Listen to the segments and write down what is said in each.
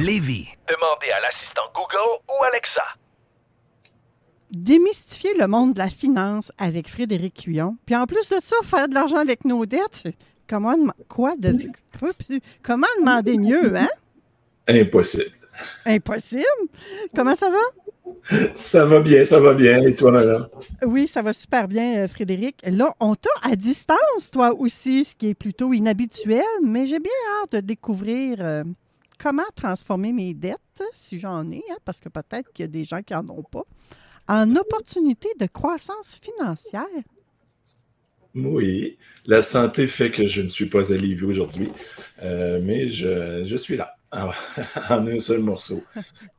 Lévis. Demandez à l'assistant Google ou Alexa. Démystifier le monde de la finance avec Frédéric Cuillon. Puis en plus de ça, faire de l'argent avec nos dettes. Comment, quoi de, comment demander mieux, hein? Impossible. Impossible? Comment ça va? Ça va bien, ça va bien. Et toi, madame? Oui, ça va super bien, euh, Frédéric. Là, on t'a à distance, toi aussi, ce qui est plutôt inhabituel, mais j'ai bien hâte de découvrir euh, comment transformer mes dettes, si j'en ai, hein, parce que peut-être qu'il y a des gens qui n'en ont pas, en opportunités de croissance financière? Oui. La santé fait que je ne suis pas à Lévis aujourd'hui, euh, mais je, je suis là, en, en un seul morceau.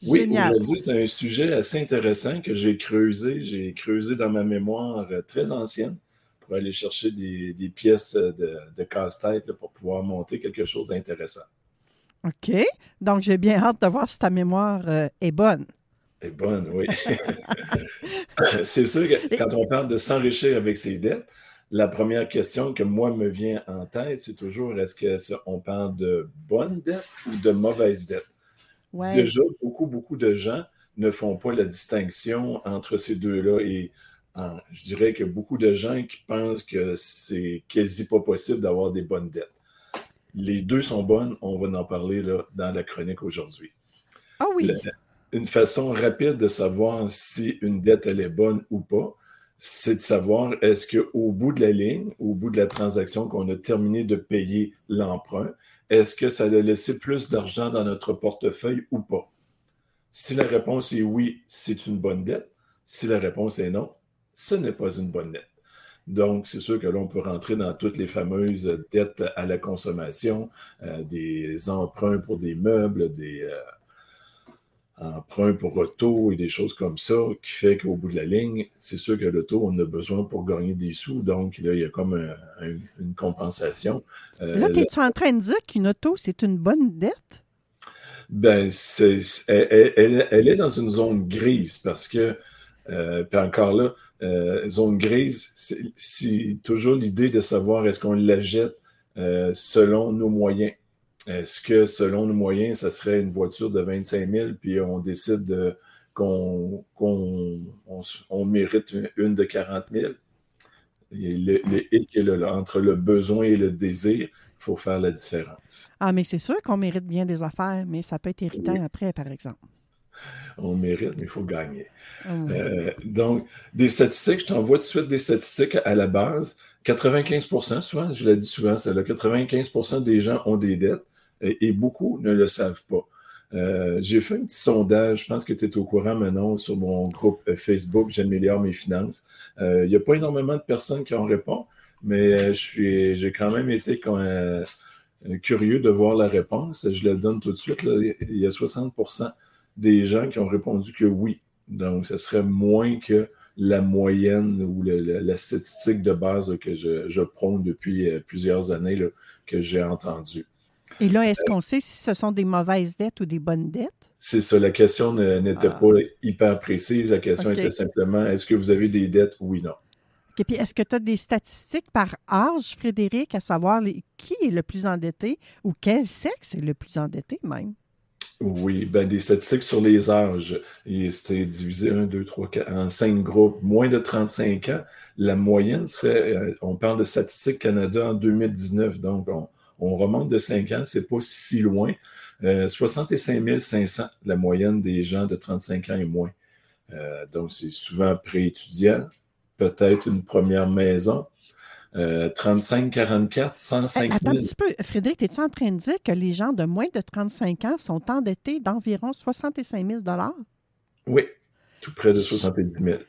Oui, aujourd'hui, c'est un sujet assez intéressant que j'ai creusé. J'ai creusé dans ma mémoire euh, très ancienne pour aller chercher des, des pièces de, de casse-tête pour pouvoir monter quelque chose d'intéressant. OK. Donc, j'ai bien hâte de voir si ta mémoire euh, est bonne. est bonne, oui. c'est sûr que quand on parle de s'enrichir avec ses dettes, la première question que moi me vient en tête, c'est toujours est-ce qu'on parle de bonnes dettes ou de mauvaises dettes? Ouais. Déjà, beaucoup, beaucoup de gens ne font pas la distinction entre ces deux-là et je dirais que beaucoup de gens qui pensent que c'est quasi pas possible d'avoir des bonnes dettes. Les deux sont bonnes, on va en parler là, dans la chronique aujourd'hui. Ah oui. Une façon rapide de savoir si une dette elle est bonne ou pas, c'est de savoir est-ce qu'au bout de la ligne, au bout de la transaction qu'on a terminé de payer l'emprunt, est-ce que ça a laissé plus d'argent dans notre portefeuille ou pas? Si la réponse est oui, c'est une bonne dette. Si la réponse est non, ce n'est pas une bonne dette. Donc, c'est sûr que là, on peut rentrer dans toutes les fameuses dettes à la consommation, euh, des emprunts pour des meubles, des euh, emprunts pour auto et des choses comme ça, qui fait qu'au bout de la ligne, c'est sûr que l'auto, on a besoin pour gagner des sous. Donc, là, il y a comme un- un- une compensation. Euh, Là, es-tu en train de dire qu'une auto, c'est une bonne dette? Ben, c'est, c'est- elle, elle- elle est dans une zone grise parce que, euh, puis encore là, euh, zone grise, c'est, toujours l'idée de savoir est-ce qu'on la jette euh, selon nos moyens. Est-ce que selon nos moyens, ça serait une voiture de 25 000 puis on décide de, qu'on, on, on mérite une, une de 40 000? Et le, hic entre le besoin et le désir, il faut faire la différence. Ah, mais c'est sûr qu'on mérite bien des affaires, mais ça peut être irritant après, par exemple. On mérite, mais il faut gagner. Oui. Euh, donc, des statistiques, je t'envoie tout de suite des statistiques à la base. 95% souvent, je l'ai dit souvent, c'est là, 95% des gens ont des dettes et, et beaucoup ne le savent pas. Euh, j'ai fait un petit sondage, je pense que tu es au courant maintenant sur mon groupe euh, Facebook, J'améliore mes finances. Euh, Il n'y a pas énormément de personnes qui en répondent, mais je suis, j'ai quand même été quand, euh, curieux de voir la réponse. Je le donne tout de suite. là. Il y a 60 des gens qui ont répondu que oui. Donc, ce serait moins que la moyenne ou le- le- la statistique de base là, que je, je prône depuis euh, plusieurs années là, que j'ai entendue. Et là, est-ce qu'on sait si ce sont des mauvaises dettes ou des bonnes dettes? C'est ça, la question n'était Ah. pas hyper précise. La question était simplement est-ce que vous avez des dettes? Oui, non. Et puis, est-ce que tu as des statistiques par âge, Frédéric, à savoir les- qui est le plus endetté ou quel sexe est le plus endetté même? Oui, ben des statistiques sur les âges. C'était divisé 1, 2, 3, 4, en cinq groupes. Moins de 35 ans, la moyenne serait, euh, on parle de Statistique Canada en 2019, donc on, on remonte de 5 ans, c'est pas si loin. Euh, 65 500, la moyenne des gens de 35 ans et moins. Euh, donc, c'est souvent pré-étudiant, peut-être une première maison. Euh, 35, 44, 105 000. Attends un petit peu. Frédéric, es-tu en train de dire que les gens de moins de 35 ans sont endettés d'environ 65 000 Oui, tout près de 70 000.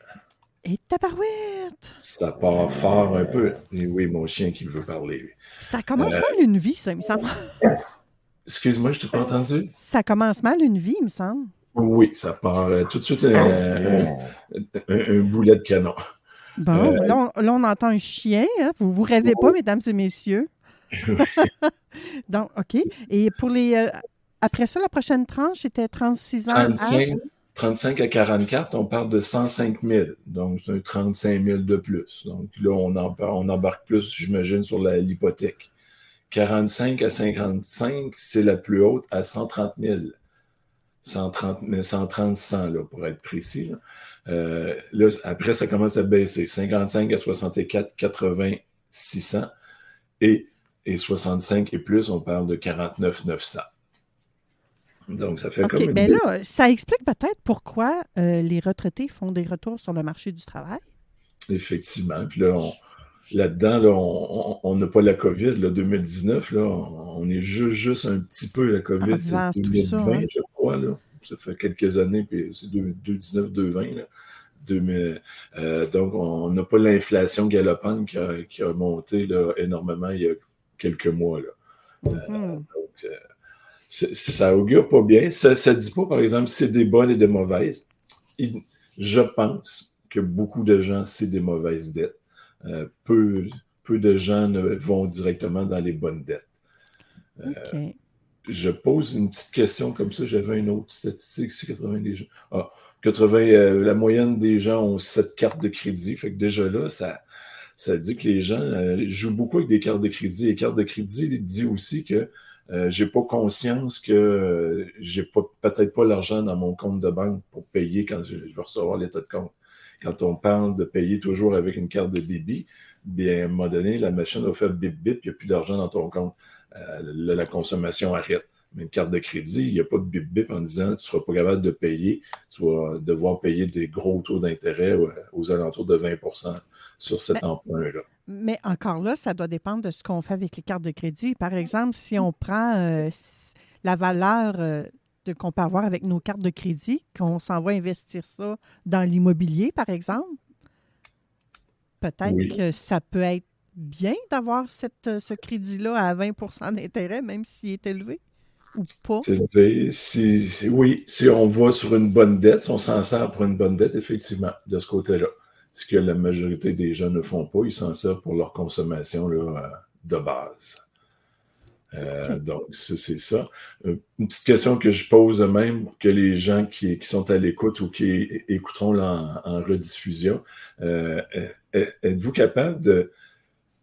Et tabarouette! Ça part fort un peu. Et oui, mon chien qui veut parler. Ça commence Euh, mal une vie, ça, il me semble. Excuse-moi, je t'ai pas entendu? Ça commence mal une vie, il me semble. Oui, ça part euh, tout de suite euh, un, un- un boulet de canon. Bon, Euh, là, on, là, on entend un chien. hein. Vous vous rêvez pas, mesdames et messieurs? Donc, OK. Et pour les. euh, après ça, la prochaine tranche était 36 ans. à- 35, 35 à 44, on parle de 105 000. Donc, c'est un 35 000 de plus. Donc, là, on, en- on embarque plus, j'imagine, sur l'hypothèque. 45 à 55, c'est la plus haute à 130 000. 130, 000, 130 100, là, pour être précis. Là. Euh, là, après, ça commence à baisser. 55 à 64, 80, 600. Et, et 65 et plus, on parle de 49 900. Donc, ça fait comme une Bien là, ça explique peut-être pourquoi euh, les retraités font des retours sur le marché du travail. Effectivement. Puis là, on- là-dedans, là, on n'a pas la COVID, là, 2019, là, on, on est juste, juste un petit peu la COVID, c'est Avant tout 2020, ça, hein. je crois, là. Ça fait quelques années, puis c'est 2019, 2020, là. 2000, euh, donc, on n'a pas l'inflation galopante qui a, qui a monté là, énormément il y a quelques mois. Là. Mhm. Donc, euh, ça augure pas bien. Ça ne dit pas, par exemple, si c'est des bonnes et des mauvaises. Il- je pense que beaucoup de gens, c'est des mauvaises dettes. Euh, peu, peu de gens ne vont directement dans les bonnes dettes. Je pose une petite question comme ça. J'avais une autre statistique sur 80 des gens. Ah, 80, euh, la moyenne des gens ont 7 cartes de crédit. Fait que déjà là, ça, ça dit que les gens euh, jouent beaucoup avec des cartes de crédit. Les cartes de crédit dit aussi que euh, j'ai pas conscience que euh, j'ai pas peut-être pas l'argent dans mon compte de banque pour payer quand je, je vais recevoir l'état de compte. Quand on parle de payer toujours avec une carte de débit, bien à un moment donné, la machine va faire bip bip, il n'y a plus d'argent dans ton compte. Euh, là, la consommation arrête. Mais une carte de crédit, il n'y a pas de bip bip en disant tu ne seras pas capable de payer, tu vas devoir payer des gros taux d'intérêt euh, aux alentours de 20% sur cet emprunt-là. Mais encore là, ça doit dépendre de ce qu'on fait avec les cartes de crédit. Par exemple, si on prend euh, la valeur euh, de- qu'on peut avoir avec nos cartes de crédit, qu'on s'en va investir ça dans l'immobilier, par exemple, peut-être Oui. que ça peut être bien d'avoir cette, euh, ce crédit-là à 20% d'intérêt, même s'il est élevé ou pas? Si, si- oui, si on va sur une bonne dette, si on s'en sert pour une bonne dette, effectivement, de ce côté-là. Ce que la majorité des gens ne font pas, ils s'en servent pour leur consommation là, euh, de base. Euh, Donc, c'est ça. Une petite question que je pose même, que les gens qui, qui sont à l'écoute ou qui écouteront en, en rediffusion, euh, êtes-vous capable de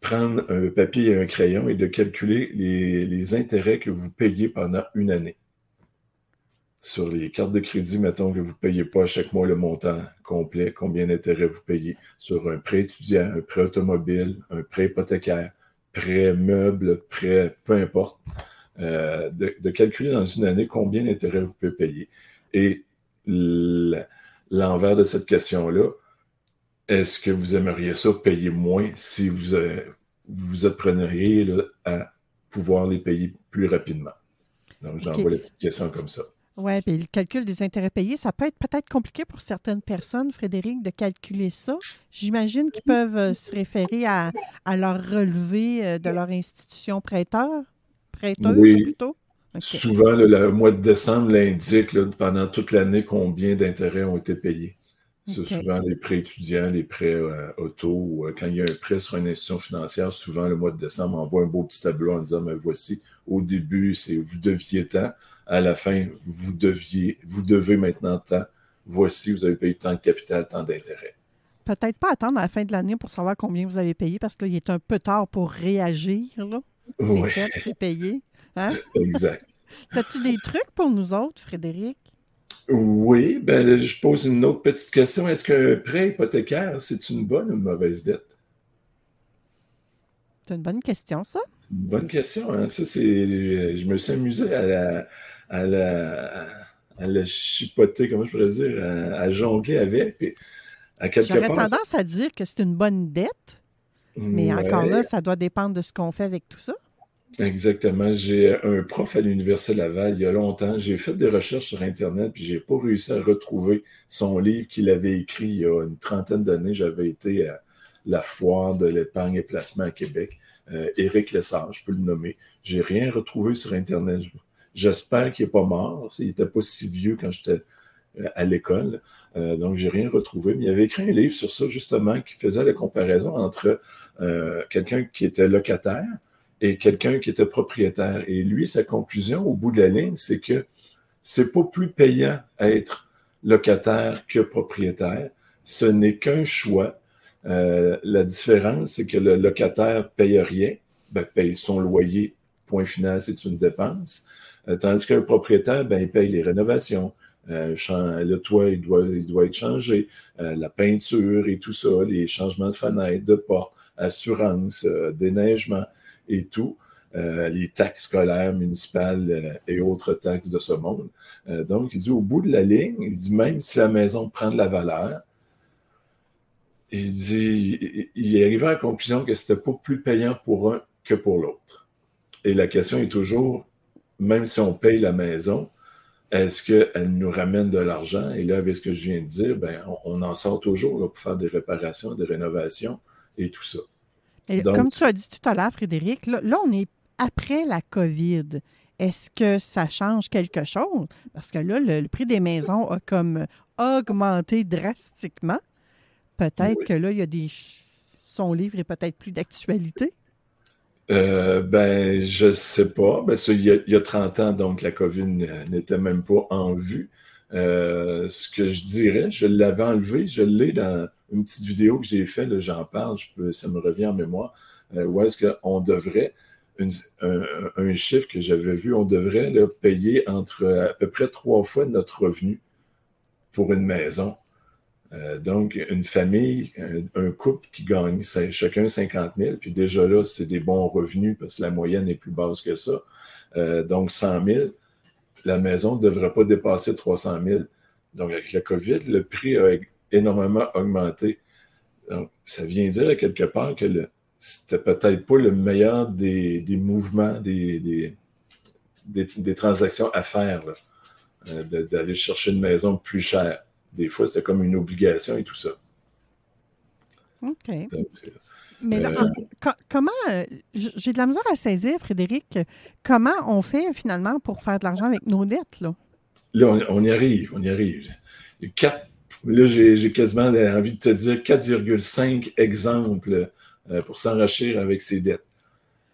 prendre un papier et un crayon et de calculer les, intérêts que vous payez pendant une année? Sur les cartes de crédit, mettons que vous ne payez pas chaque mois le montant complet, combien d'intérêts vous payez sur un prêt étudiant, un prêt automobile, un prêt hypothécaire, prêt meuble, prêt, peu importe, euh, de, calculer dans une année combien d'intérêts vous pouvez payer. Et l'envers de cette question-là, est-ce que vous aimeriez ça payer moins si vous euh, vous appreniez là, à pouvoir les payer plus rapidement? Donc, j'envoie la petite question comme ça. Oui, puis le calcul des intérêts payés, ça peut être peut-être compliqué pour certaines personnes, Frédéric, de calculer ça. J'imagine qu'ils peuvent euh, se référer à, à leur relevé euh, de leur institution prêteur, prêteuse Oui. plutôt. Souvent, le, le mois de décembre l'indique pendant toute l'année combien d'intérêts ont été payés. C'est souvent les prêts étudiants, les prêts euh, auto, euh, quand il y a un prêt sur une institution financière, souvent le mois de décembre, on envoie un beau petit tableau en disant, mais voici, au début, c'est vous deviez tant, à la fin, vous deviez, vous devez maintenant tant, voici, vous avez payé tant de capital, tant d'intérêts. Peut-être pas attendre à la fin de l'année pour savoir combien vous avez payé parce qu'il est un peu tard pour réagir. là. C'est Oui, fait, c'est payé. Hein? exact. As-tu des trucs pour nous autres, Frédéric? Oui, ben, je pose une autre petite question. Est-ce qu'un prêt hypothécaire, c'est une bonne ou une mauvaise dette? C'est une bonne question, ça. Bonne question. Hein? Ça, c'est. Je me suis amusé à la, à la, à la chipoter, comment je pourrais dire, à, jongler avec. Puis à J'aurais part. tendance à dire que c'est une bonne dette, mais Ouais. encore là, ça doit dépendre de ce qu'on fait avec tout ça. Exactement. J'ai un prof à l'Université Laval il y a longtemps. J'ai fait des recherches sur Internet, puis j'ai pas réussi à retrouver son livre qu'il avait écrit il y a une trentaine d'années. J'avais été à la foire de l'épargne et placement à Québec. Euh, Éric Lessard, je peux le nommer. J'ai rien retrouvé sur Internet. J'espère qu'il n'est pas mort. Il n'était pas si vieux quand j'étais euh, à l'école. Euh, donc, j'ai rien retrouvé. Mais il avait écrit un livre sur ça, justement, qui faisait la comparaison entre euh, quelqu'un qui était locataire et quelqu'un qui était propriétaire. Et lui, sa conclusion au bout de la ligne, c'est que c'est pas plus payant être locataire que propriétaire. Ce n'est qu'un choix. Euh, la différence, c'est que le locataire paye rien, ben, paye son loyer, point final, c'est une dépense. Euh, tandis qu'un propriétaire, ben, il paye les rénovations. Euh, le toit, il doit, il doit être changé. Euh, la peinture et tout ça, les changements de fenêtres, de portes, assurance, déneigement et tout, euh, les taxes scolaires, municipales euh, et autres taxes de ce monde. Euh, donc, il dit au bout de la ligne, il dit même si la maison prend de la valeur, il dit, il- est arrivé à la conclusion que c'était pas plus payant pour un que pour l'autre. Et la question est toujours, même si on paye la maison, est-ce qu'elle nous ramène de l'argent? Et là, avec ce que je viens de dire, ben, on, en sort toujours pour faire des réparations, des rénovations et tout ça. Et Donc- comme tu as dit tout à l'heure, Frédéric, là, là, on est après la COVID. Est-ce que ça change quelque chose? Parce que là, le, le prix des maisons a comme augmenté drastiquement. Peut-être Oui. que là, il y a des. Son livre est peut-être plus d'actualité. Euh, ben, je sais pas. Ben, il y a, il y a 30 ans, donc la COVID n'était même pas en vue. Euh, ce que je dirais, je l'avais enlevé, je l'ai dans une petite vidéo que j'ai faite, j'en parle, ça me revient en mémoire, euh, où est-ce qu'on devrait, un, chiffre que j'avais vu, on devrait payer entre à peu près trois fois notre revenu pour une maison. Euh, donc, une famille, un, couple qui gagne chacun 50 000, puis déjà là, c'est des bons revenus parce que la moyenne est plus basse que ça. Euh, donc, 100 000, la maison ne devrait pas dépasser 300 000. Donc, avec la COVID, le prix a énormément augmenté. Donc, ça vient dire à quelque part que le- c'était peut-être pas le meilleur des, des mouvements, des, des, des- transactions à faire, euh, d'aller chercher une maison plus chère. Des fois, c'était comme une obligation et tout ça. OK. Donc, Mais là, Euh, en- co- comment. euh, J'ai de la misère à saisir, Frédéric, comment on fait finalement pour faire de l'argent avec nos dettes, là? Là, on, on y arrive, on y arrive. Il y a quatre- là, j'ai quasiment envie de te dire 4,5 exemples euh, pour s'enrichir avec ses dettes.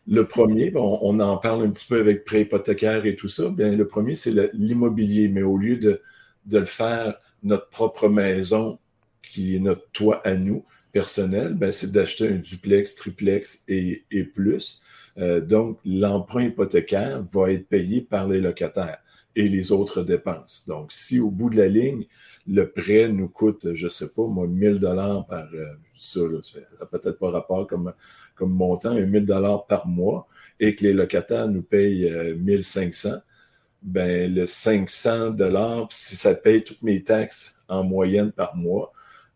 Le premier, on en parle un petit peu avec prêt hypothécaire et tout ça. Bien, le premier, c'est l'immobilier, mais au lieu de, de le faire notre propre maison, qui est notre toit à nous, personnel, ben, c'est d'acheter un duplex, triplex et, et plus. Euh, donc, l'emprunt hypothécaire va être payé par les locataires et les autres dépenses. Donc, si au bout de la ligne, le prêt nous coûte, je sais pas, moi, 1000 dollars par, euh, ça, n'a peut-être pas rapport comme, comme montant, un 1000 dollars par mois, et que les locataires nous payent euh, 1500, ben, le 500 dollars, si ça paye toutes mes taxes en moyenne par mois,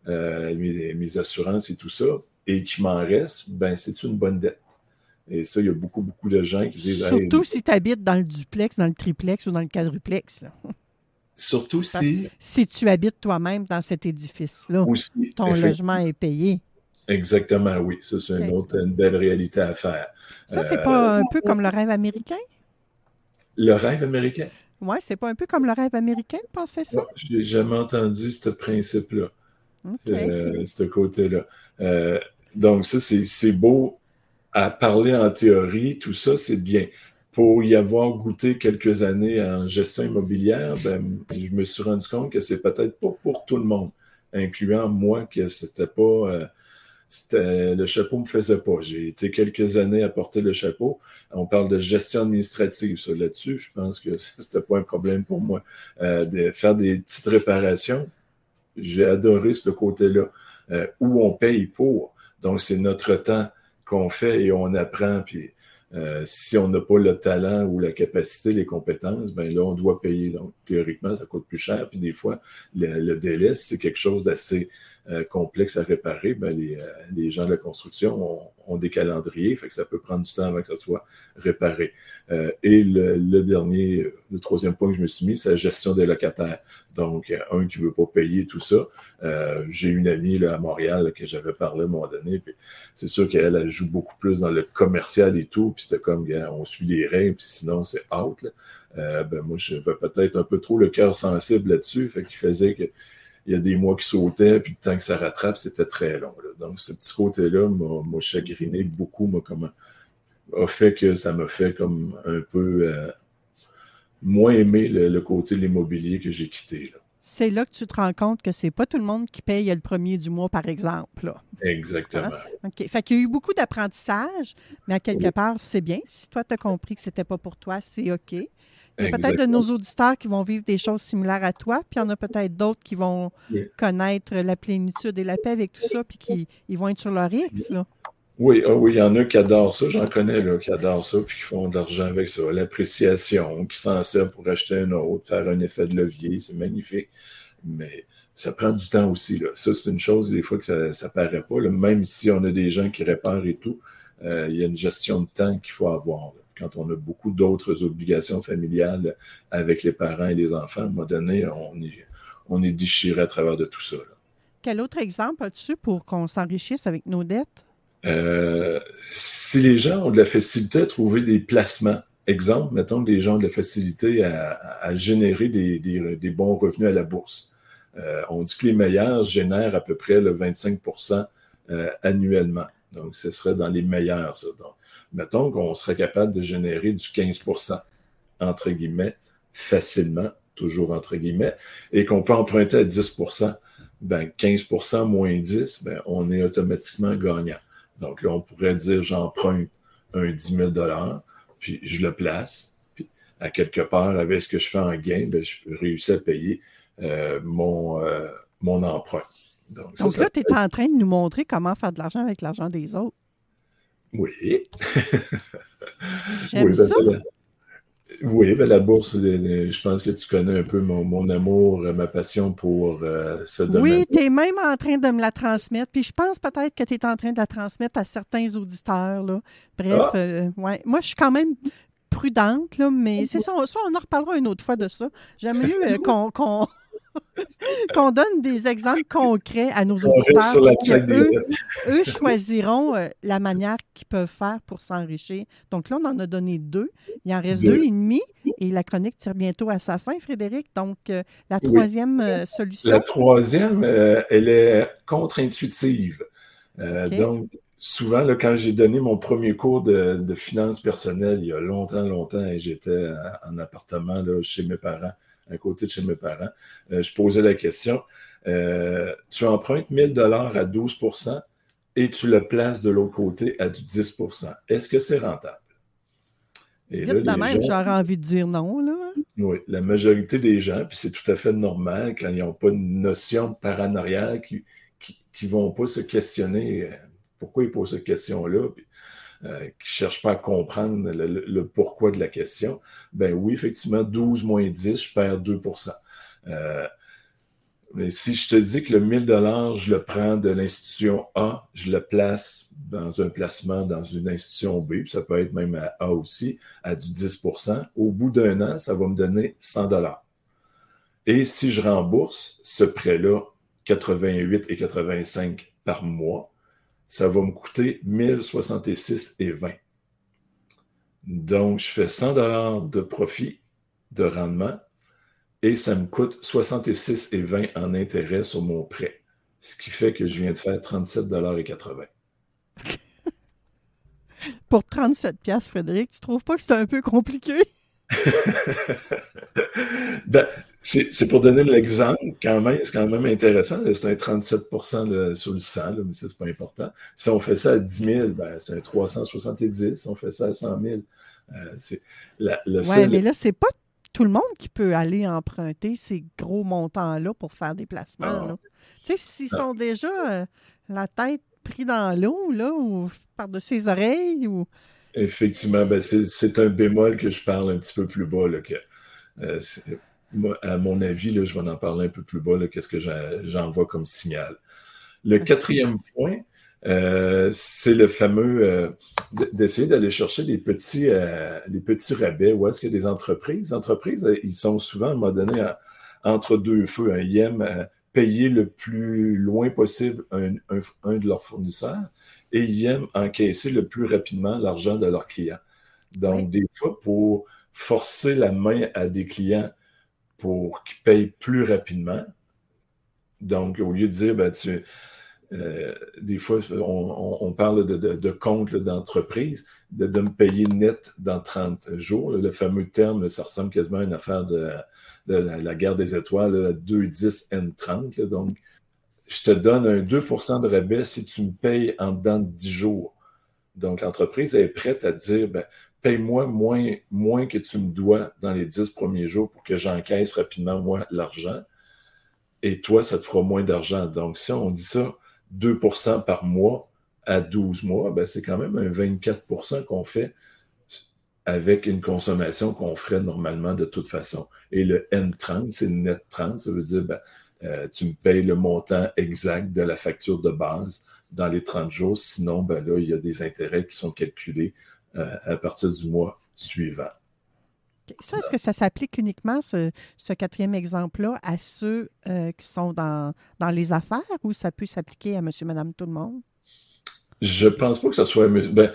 euh, mes, assurances et tout ça, et qu'il m'en reste, ben, c'est une bonne dette. Et ça, il y a beaucoup, beaucoup de gens qui disent, Surtout si tu habites dans le duplex, dans le triplex ou dans le quadruplex. Surtout si, Si tu habites toi-même dans cet édifice-là, ton logement est payé. Exactement, oui. Ça, c'est une autre, une belle réalité à faire. Ça, c'est Euh, pas un peu comme le rêve américain? Le rêve américain? Oui, c'est pas un peu comme le rêve américain de penser ça? Je n'ai jamais entendu ce principe-là, euh, ce côté-là. Euh, donc, ça, c'est beau à parler en théorie, tout ça, c'est bien. Pour y avoir goûté quelques années en gestion immobilière, ben, je me suis rendu compte que c'est peut-être pas pour tout le monde, incluant moi, que c'était pas. euh, le chapeau me faisait pas. J'ai été quelques années à porter le chapeau. On parle de gestion administrative, là-dessus. Je pense que c'était pas un problème pour moi. Euh, de faire des petites réparations, j'ai adoré ce côté-là, euh, où on paye pour. Donc, c'est notre temps qu'on fait et on apprend. Puis, Euh, si on n'a pas le talent ou la capacité, les compétences, ben là, on doit payer. Donc, théoriquement, ça coûte plus cher. Puis des fois, le, le délai, c'est quelque chose d'assez euh, complexe à réparer, ben les, euh, les, gens de la construction ont, des calendriers, fait que ça peut prendre du temps avant que ça soit réparé. Euh, et le, dernier, le troisième point que je me suis mis, c'est la gestion des locataires. Donc, un qui veut pas payer tout ça. J'ai une amie là, à Montréal là, que j'avais parlé à un moment donné, puis c'est sûr qu'elle elle joue beaucoup plus dans le commercial et tout, puis c'était comme, on suit les règles, puis sinon c'est out. Là. Euh, ben moi, j'avais peut-être un peu trop le cœur sensible là-dessus, fait qu'il faisait que il y a des mois qui sautaient, puis le temps que ça rattrape, c'était très long. Là. Donc, ce petit côté-là m'a chagriné beaucoup, m'a comme a fait que ça m'a fait comme un peu euh, moins aimer le, le, côté de l'immobilier que j'ai quitté. C'est là que tu te rends compte que c'est pas tout le monde qui paye le premier du mois, par exemple. Là. Exactement. Hein? OK. Fait qu'il y a eu beaucoup d'apprentissage, mais à quelque oui. part, c'est bien. Si toi, tu as compris que c'était pas pour toi, c'est OK. Il y a peut-être de nos auditeurs qui vont vivre des choses similaires à toi, puis il y en a peut-être d'autres qui vont connaître la plénitude et la paix avec tout ça, puis qui ils vont être sur leur X. Là. Oui, oh oui, il y en a qui adorent ça, j'en connais là, qui adorent ça, puis qui font de l'argent avec ça, l'appréciation, qui s'en servent pour acheter un autre, faire un effet de levier, c'est magnifique. Mais ça prend du temps aussi. Là. Ça, c'est une chose, des fois, que ça ne paraît pas. Là. Même si on a des gens qui réparent et tout, euh, il y a une gestion de temps qu'il faut avoir. Là quand on a beaucoup d'autres obligations familiales avec les parents et les enfants, à un moment donné, on est, on est déchiré à travers de tout ça. Là. Quel autre exemple as-tu pour qu'on s'enrichisse avec nos dettes? Euh, si les gens ont de la facilité à trouver des placements, exemple, mettons que les gens ont de la facilité à, à générer des, des, des, bons revenus à la bourse. Euh, on dit que les meilleurs génèrent à peu près le 25% euh, annuellement. Donc, ce serait dans les meilleurs, ça. Donc, mettons qu'on serait capable de générer du 15% entre guillemets, facilement, toujours entre guillemets, et qu'on peut emprunter à 10% ben 15% moins 10, ben on est automatiquement gagnant. Donc là, on pourrait dire j'emprunte un 10 000 puis je le place, puis à quelque part, avec ce que je fais en gain, ben, je peux réussir à payer euh, mon, euh, mon emprunt. Donc, ça, Donc là, tu es en train de nous montrer comment faire de l'argent avec l'argent des autres. Oui. Oui, ben, ça. La... Oui, ben, la bourse, je pense que tu connais un peu mon, mon amour, ma passion pour euh, ce domaine. Oui, tu es même en train de me la transmettre. Puis je pense peut-être que tu es en train de la transmettre à certains auditeurs. Là. Bref, ah. euh, ouais. moi, je suis quand même prudente, là, mais c'est ça, ça, on en reparlera une autre fois de ça. J'aime mieux euh, qu'on. qu'on qu'on donne des exemples concrets à nos auditeurs. Eux, eux, choisiront euh, la manière qu'ils peuvent faire pour s'enrichir. Donc là, on en a donné deux. Il en reste deux, deux et demi et la chronique tire bientôt à sa fin, Frédéric. Donc, euh, la troisième oui. euh, solution. La troisième, elle est contre-intuitive. Okay. Donc, souvent, là, quand j'ai donné mon premier cours de, de finances personnelles, il y a longtemps, longtemps, et j'étais en appartement là, chez mes parents à côté de chez mes parents. Euh, je posais la question euh, tu empruntes 1000 dollars à 12% et tu le places de l'autre côté à du 10% Est-ce que c'est rentable? Et Vite là, même, gens... j'aurais envie de dire non. Là. Oui, la majorité des gens, puis c'est tout à fait normal quand ils n'ont pas une notion par en arrière, qui ne vont pas se questionner euh, pourquoi ils posent cette question-là. Puis, euh, qui ne cherchent pas à comprendre le, pourquoi de la question, ben oui, effectivement, 12 moins 10, je perds 2% euh, Mais si je te dis que le 1000 dollars, je le prends de l'institution A, je le place dans un placement dans une institution B, puis ça peut être même à A aussi, à du 10% au bout d'un an, ça va me donner 100 dollars. Et si je rembourse ce prêt-là, 88 et 85 par mois, ça va me coûter 1066 et 20. Donc, je fais 100 dollars de profit, de rendement, et ça me coûte 66 et 20 en intérêt sur mon prêt. Ce qui fait que je viens de faire 37 dollars et 80. Pour 37 pièces, Frédéric, tu trouves pas que c'est un peu compliqué? ben, c'est pour donner l'exemple, quand même, c'est quand même intéressant. C'est un 37 là, sur le 100, là, mais c'est pas important. Si on fait ça à 10 000, ben, c'est un 370. Si on fait ça à 100 000, euh, c'est seul... mais là, c'est pas tout le monde qui peut aller emprunter ces gros montants-là pour faire des placements. Tu sais, s'ils sont déjà euh, la tête pris dans l'eau, là, ou par-dessus les oreilles, ou Effectivement, ben c'est un bémol que je parle un petit peu plus bas. Là, que, euh, à mon avis, là, je vais en parler un peu plus bas, qu'est-ce que j'envoie comme signal. Le quatrième point, euh, c'est le fameux euh, d'essayer d'aller chercher des petits, des petits rabais. Où est-ce que des entreprises? Les entreprises, ils sont souvent à un moment donné entre deux feux. Hein. Ils aiment payer le plus loin possible un, un de leurs fournisseurs et ils aiment encaisser le plus rapidement l'argent de leurs clients. Donc, des fois, pour forcer la main à des clients pour qu'ils payent plus rapidement, donc au lieu de dire, ben, tu, euh, des fois, on, parle de, compte d'entreprise, de, me payer net dans 30 jours. Le fameux terme, ça ressemble quasiment à une affaire de, la guerre des étoiles, 2-10 N30. donc, je te donne un 2% de rabais si tu me payes en dedans de 10 jours. Donc, l'entreprise est prête à dire, ben, paye-moi moins, moins que tu me dois dans les 10 premiers jours pour que j'encaisse rapidement, moi, l'argent. Et toi, ça te fera moins d'argent. Donc, si on dit ça, 2% par mois à 12 mois, ben, c'est quand même un 24% qu'on fait avec une consommation qu'on ferait normalement de toute façon. Et le N30, c'est net 30, ça veut dire, ben, euh, tu me payes le montant exact de la facture de base dans les 30 jours. Sinon, ben là, il y a des intérêts qui sont calculés à partir du mois suivant. Ça, est-ce que ça s'applique uniquement, ce, quatrième exemple-là, à ceux euh, qui sont dans, dans les affaires ou ça peut s'appliquer à monsieur, madame, tout le monde? Je pense pas que ça soit. Ben,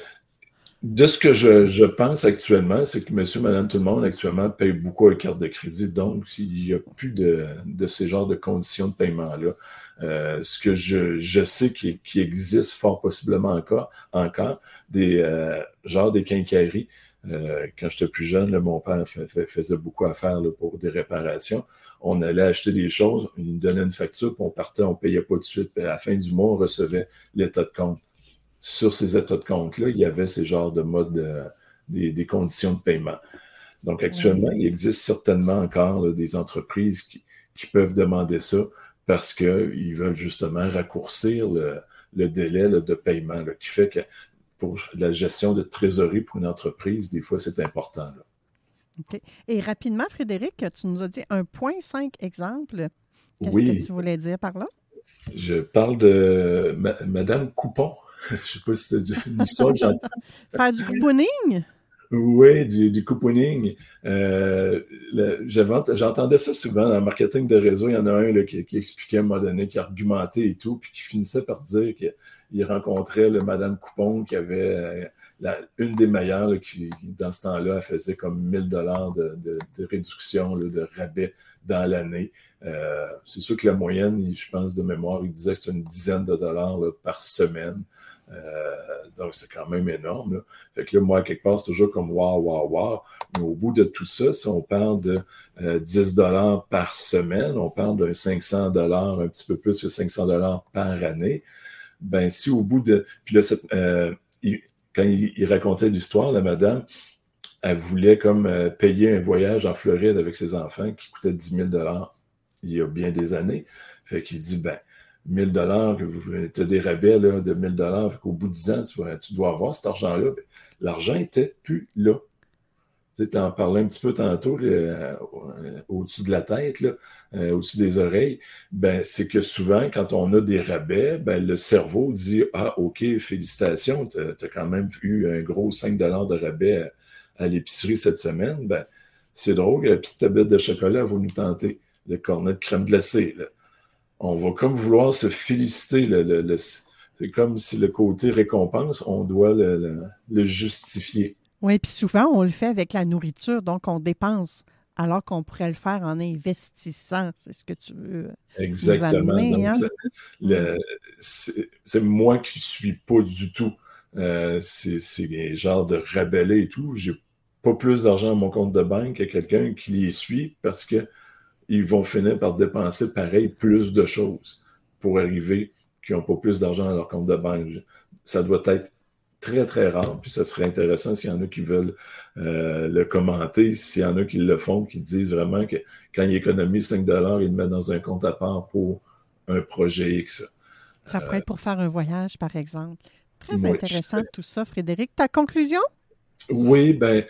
de ce que je, pense actuellement, c'est que monsieur, madame, tout le monde actuellement paye beaucoup à carte de crédit. Donc, il n'y a plus de, de ces genres de conditions de paiement-là. Euh, ce que je, je sais qui, qui, existe fort possiblement encore, encore des euh, genres des quincailleries. Euh, quand j'étais plus jeune, mon père faisait beaucoup à faire pour des réparations. On allait acheter des choses, il nous donnait une facture, puis on partait, on payait pas de suite. Puis à la fin du mois, on recevait l'état de compte sur ces états de compte-là, il y avait ces genres de modes, euh, des, conditions de paiement. Donc, actuellement, il existe certainement encore des entreprises qui, peuvent demander ça parce qu'ils veulent justement raccourcir le, délai de paiement, qui fait que pour la gestion de trésorerie pour une entreprise, des fois, c'est important. OK. Et rapidement, Frédéric, tu nous as dit un point cinq exemple. Qu'est-ce que tu voulais dire par là? Je parle de Madame Coupon. je sais pas si c'est une histoire que j'entends. Faire du couponing? Oui, du, couponing. Euh, j'entendais ça souvent dans le marketing de réseau. Il y en a un qui, expliquait à un moment donné, qui argumentait et tout, puis qui finissait par dire qu'il rencontrait le Madame Coupon qui avait euh, une des meilleures qui, dans ce temps-là, faisait comme 1000 dollars de, réduction, de rabais dans l'année. Euh, c'est sûr que la moyenne, je pense de mémoire, il disait que c'est une dizaine de dollars par semaine. Euh, donc, c'est quand même énorme. Fait que là, moi, quelque part, c'est toujours comme wow, wow, wow. Mais au bout de tout ça, si on parle de 10 euh, dollars par semaine, on parle d'un 500 dollars, un petit peu plus que 500 dollars par année. Ben, si au bout de. Puis là, euh, quand il, racontait l'histoire, la madame, elle voulait comme payer un voyage en Floride avec ses enfants qui coûtait 10 000 dollars il y a bien des années. Fait qu'il dit, ben, 1000 dollars, tu as des rabais là, de 1000 dollars, qu'au bout de 10 ans, tu, tu dois avoir cet argent-là. Ben, l'argent n'était plus là. Tu en parlais un petit peu tantôt, euh, au-dessus de la tête, euh, au-dessus des oreilles. Ben, c'est que souvent, quand on a des rabais, ben, le cerveau dit Ah, OK, félicitations, tu as, quand même eu un gros 5 dollars de rabais à, l'épicerie cette semaine. Ben, c'est drôle, la petite tablette de chocolat va nous tenter. Le cornet de crème glacée. On va comme vouloir se féliciter. c'est comme si le côté récompense, on doit le, justifier. Oui, puis souvent, on le fait avec la nourriture, donc on dépense alors qu'on pourrait le faire en investissant. C'est ce que tu veux. Exactement. Hein? c'est, moi qui ne suis pas du tout. Euh, c'est, c'est genre de rebeller et tout. J'ai pas plus d'argent à mon compte de banque que quelqu'un qui les suit parce que ils vont finir par dépenser pareil plus de choses pour arriver qui n'ont pas plus d'argent à leur compte de banque. Ça doit être très, très rare. Puis ce serait intéressant s'il y en a qui veulent euh, le commenter, s'il y en a qui le font, qui disent vraiment que quand ils économisent 5 ils le mettent dans un compte à part pour un projet X. Ça pourrait être pour faire un voyage, par exemple. Très intéressant tout ça, Frédéric. Ta conclusion? Oui, ben,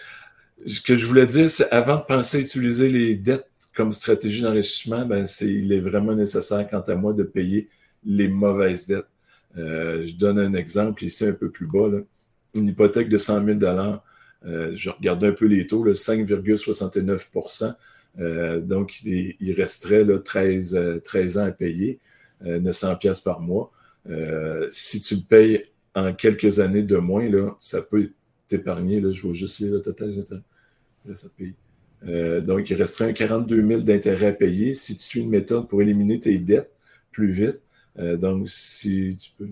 ce que je voulais dire, c'est avant de penser à utiliser les dettes comme stratégie d'enrichissement, ben, c'est, il est vraiment nécessaire, quant à moi, de payer les mauvaises dettes. Euh, je donne un exemple ici un peu plus bas. Là. Une hypothèque de 100 000 euh, je regardais un peu les taux, 5,69% euh, Donc, il, resterait là, 13, 13 ans à payer, 900 pièces par mois. si tu le payes en quelques années de moins, là, ça peut t'épargner. Je vois juste le total. Ça paye. Euh, donc, il resterait un 42 000 d'intérêts à payer si tu suis une méthode pour éliminer tes dettes plus vite. Euh, donc, si tu, peux,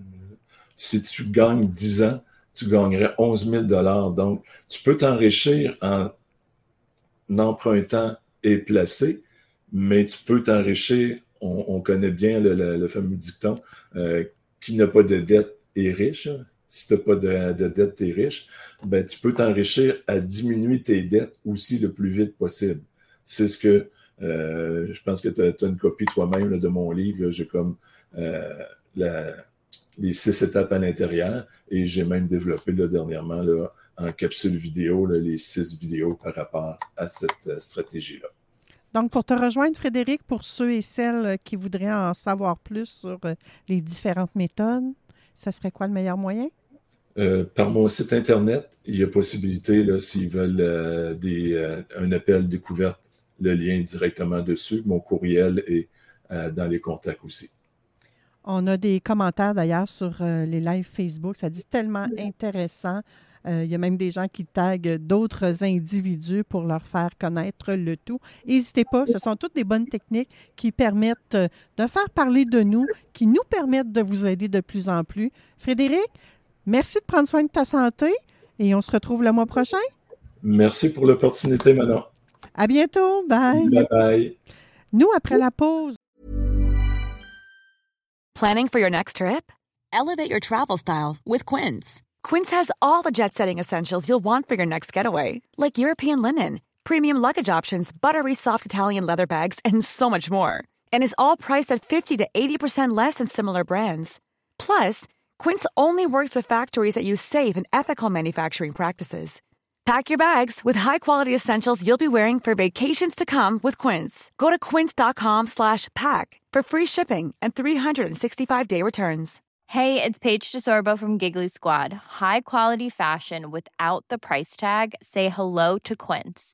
si tu gagnes 10 ans, tu gagnerais 11 000 Donc, tu peux t'enrichir en empruntant et placé, mais tu peux t'enrichir, on, connaît bien le, fameux dicton, euh, qui n'a pas de dette est riche. Si tu n'as pas de, de dette, tu es riche ben, tu peux t'enrichir à diminuer tes dettes aussi le plus vite possible. C'est ce que euh, je pense que tu as, une copie toi-même de mon livre. J'ai comme euh, les six étapes à l'intérieur et j'ai même développé là, dernièrement là, en capsule vidéo les six vidéos par rapport à cette euh, stratégie-là. Donc, pour te rejoindre, Frédéric, pour ceux et celles qui voudraient en savoir plus sur les différentes méthodes, ça serait quoi le meilleur moyen? Euh, par mon site Internet, il y a possibilité, s'ils veulent euh, des, euh, un appel découverte, le lien directement dessus. Mon courriel est dans les contacts aussi. On a des commentaires d'ailleurs sur les lives Facebook. Ça dit tellement intéressant. il y a même des gens qui taguent d'autres individus pour leur faire connaître le tout. N'hésitez pas, ce sont toutes des bonnes techniques qui permettent de faire parler de nous, qui nous permettent de vous aider de plus en plus. Frédéric, Merci de prendre soin de ta santé et on se retrouve le mois prochain. Merci pour l'opportunité, Manon. À bientôt. Bye. Bye bye. Nous, après la pause. Planning for your next trip? Elevate your travel style with Quince. Quince has all the jet setting essentials you'll want for your next getaway, like European linen, premium luggage options, buttery soft Italian leather bags, and so much more. And is all priced at 50 to 80% less than similar brands. Plus, Quince only works with factories that use safe and ethical manufacturing practices. Pack your bags with high-quality essentials you'll be wearing for vacations to come with Quince. Go to quince.com/pack for free shipping and 365-day returns. Hey, it's Paige DeSorbo from Giggly Squad. High quality fashion without the price tag. Say hello to Quince.